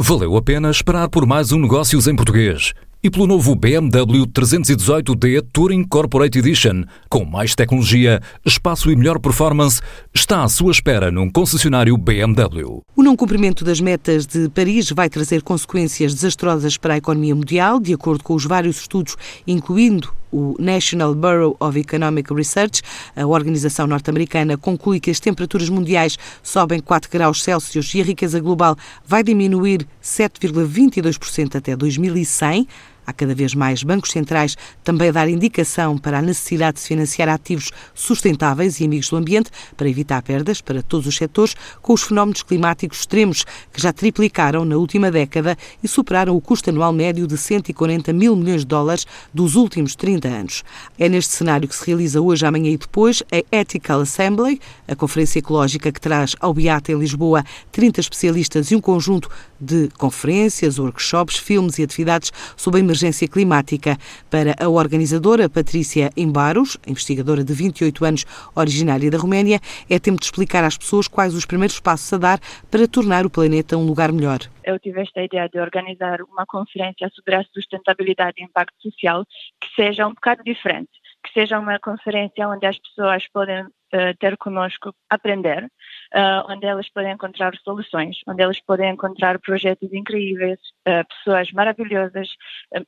Valeu a pena esperar por mais um Negócios em Português e pelo novo BMW 318d Touring Corporate Edition, com mais tecnologia, espaço e melhor performance, está à sua espera num concessionário BMW. O não cumprimento das metas de Paris vai trazer consequências desastrosas para a economia mundial, de acordo com os vários estudos, incluindo o National Bureau of Economic Research, a organização norte-americana, conclui que as temperaturas mundiais sobem 4 graus Celsius e a riqueza global vai diminuir 7,22% até 2100. Há cada vez mais bancos centrais também a dar indicação para a necessidade de se financiar ativos sustentáveis e amigos do ambiente para evitar perdas para todos os setores, com os fenómenos climáticos extremos que já triplicaram na última década e superaram o custo anual médio de 140 mil milhões de dólares dos últimos 30 anos. É neste cenário que se realiza hoje, amanhã e depois a Ethical Assembly, a conferência ecológica que traz ao Beata em Lisboa 30 especialistas e um conjunto de conferências, workshops, filmes e atividades sobre a emergência climática. Para a organizadora Patrícia Imbaros, investigadora de 28 anos, originária da Roménia, é tempo de explicar às pessoas quais os primeiros passos a dar para tornar o planeta um lugar melhor. Eu tive esta ideia de organizar uma conferência sobre a sustentabilidade e impacto social que seja um bocado diferente que seja uma conferência onde as pessoas podem uh, ter conosco, aprender, uh, onde elas podem encontrar soluções, onde elas podem encontrar projetos incríveis, uh, pessoas maravilhosas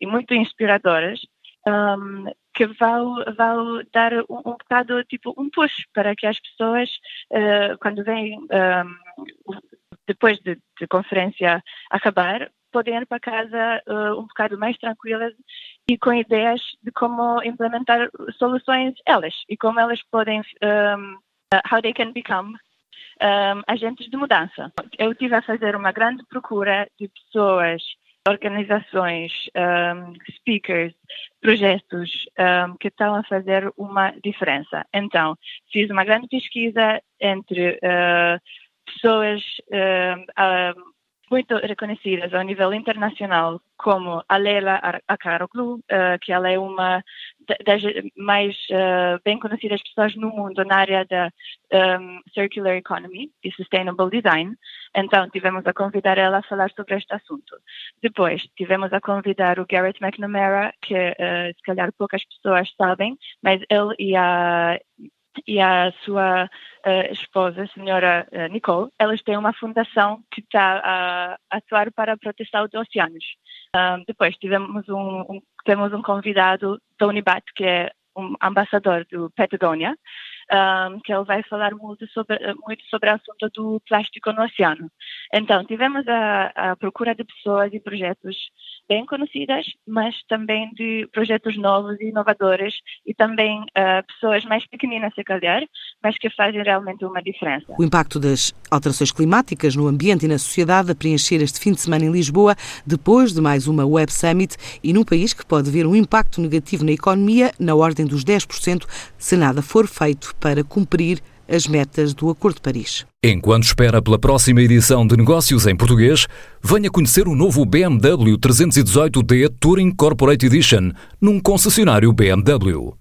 e muito inspiradoras. Um, que vão, vão dar um, um bocado, tipo, um push para que as pessoas, quando vêm, depois de, de conferência acabar, podem ir para casa uh, um bocado mais tranquilas e com ideias de como implementar soluções elas e como elas podem, um, uh, how they can become um, agentes de mudança. Eu tive a fazer uma grande procura de pessoas, organizações, um, speakers, projetos um, que estão a fazer uma diferença. Então, fiz uma grande pesquisa entre uh, pessoas uh, muito reconhecidas ao nível internacional, como a Leila Akaroglu, uh, que ela é uma das mais uh, bem conhecidas pessoas no mundo na área da um, Circular Economy e Sustainable Design. Então, tivemos a convidar ela a falar sobre este assunto. Depois, tivemos a convidar o Garrett McNamara, que uh, se calhar poucas pessoas sabem, mas ele e a e a sua uh, esposa, a senhora uh, Nicole, elas têm uma fundação que está a atuar para proteger os oceanos. Uh, depois tivemos um, um, temos um convidado, Tony Bat, que é um ambassador do Patagonia, um, que ele vai falar muito sobre, muito sobre o assunto do plástico no oceano. Então, tivemos a, a procura de pessoas e projetos bem conhecidas, mas também de projetos novos e inovadores e também uh, pessoas mais pequeninas, se calhar, mas que fazem realmente uma diferença. O impacto das alterações climáticas no ambiente e na sociedade a preencher este fim de semana em Lisboa, depois de mais uma Web Summit e num país que pode ver um impacto negativo na economia na ordem dos 10% se nada for feito para cumprir as metas do Acordo de Paris. Enquanto espera pela próxima edição de Negócios em Português, venha conhecer o novo BMW 318D Touring Corporate Edition num concessionário BMW.